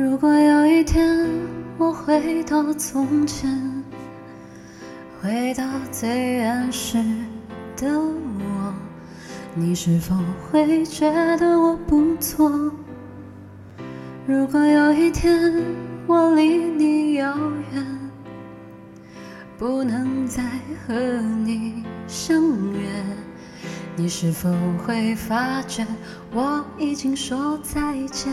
如果有一天我回到从前，回到最原始的我，你是否会觉得我不错？如果有一天我离你遥远，不能再和你相约，你是否会发觉我已经说再见？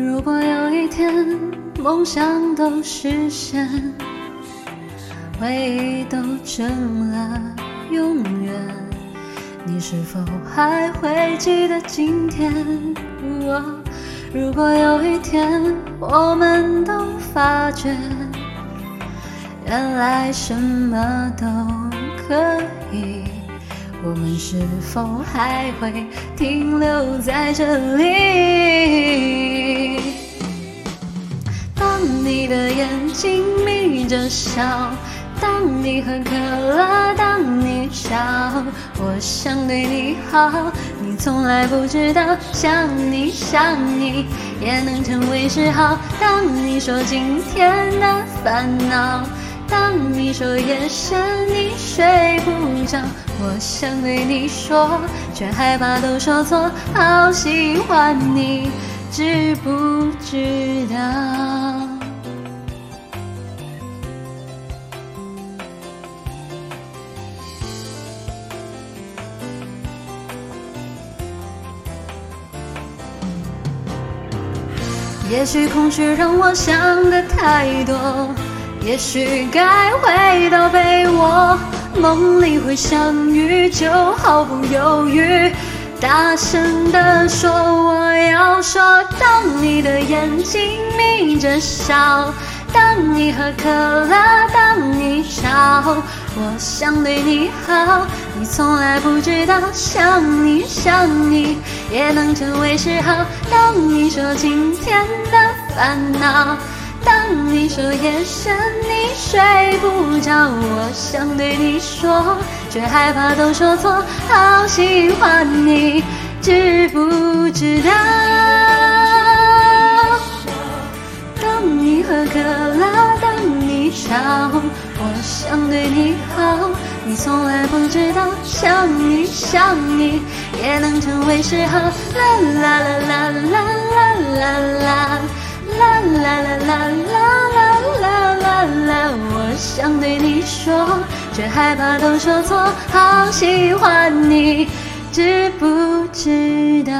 如果有一天梦想都实现，回忆都成了永远，你是否还会记得今天？如果有一天我们都发觉，原来什么都可以，我们是否还会停留在这里？当你的眼睛眯着笑，当你喝可乐，当你吵，我想对你好，你从来不知道，想你想你也能成为嗜好。当你说今天的烦恼，当你说夜深你睡不着，我想对你说，却害怕都说错，好喜欢你，知不知道？也许空虚让我想的太多，也许该回到被窝，梦里会相遇，就毫不犹豫，大声地说我要说。当你的眼睛眯着笑，当你喝可乐，当你吵，我想对你好，你从来不知道，想你想你也能成为嗜好。当你说今天的烦恼，当你说夜深你睡不着，我想对你说，却害怕都说错，好喜欢你，知不知道？当你喝可乐，当你吵，我想对你好，你从来不知道，想你想你也能成为嗜好。啦啦啦啦啦啦啦啦啦啦啦啦啦啦啦啦，我想对你说，却害怕都说错，好喜欢你，知不知道？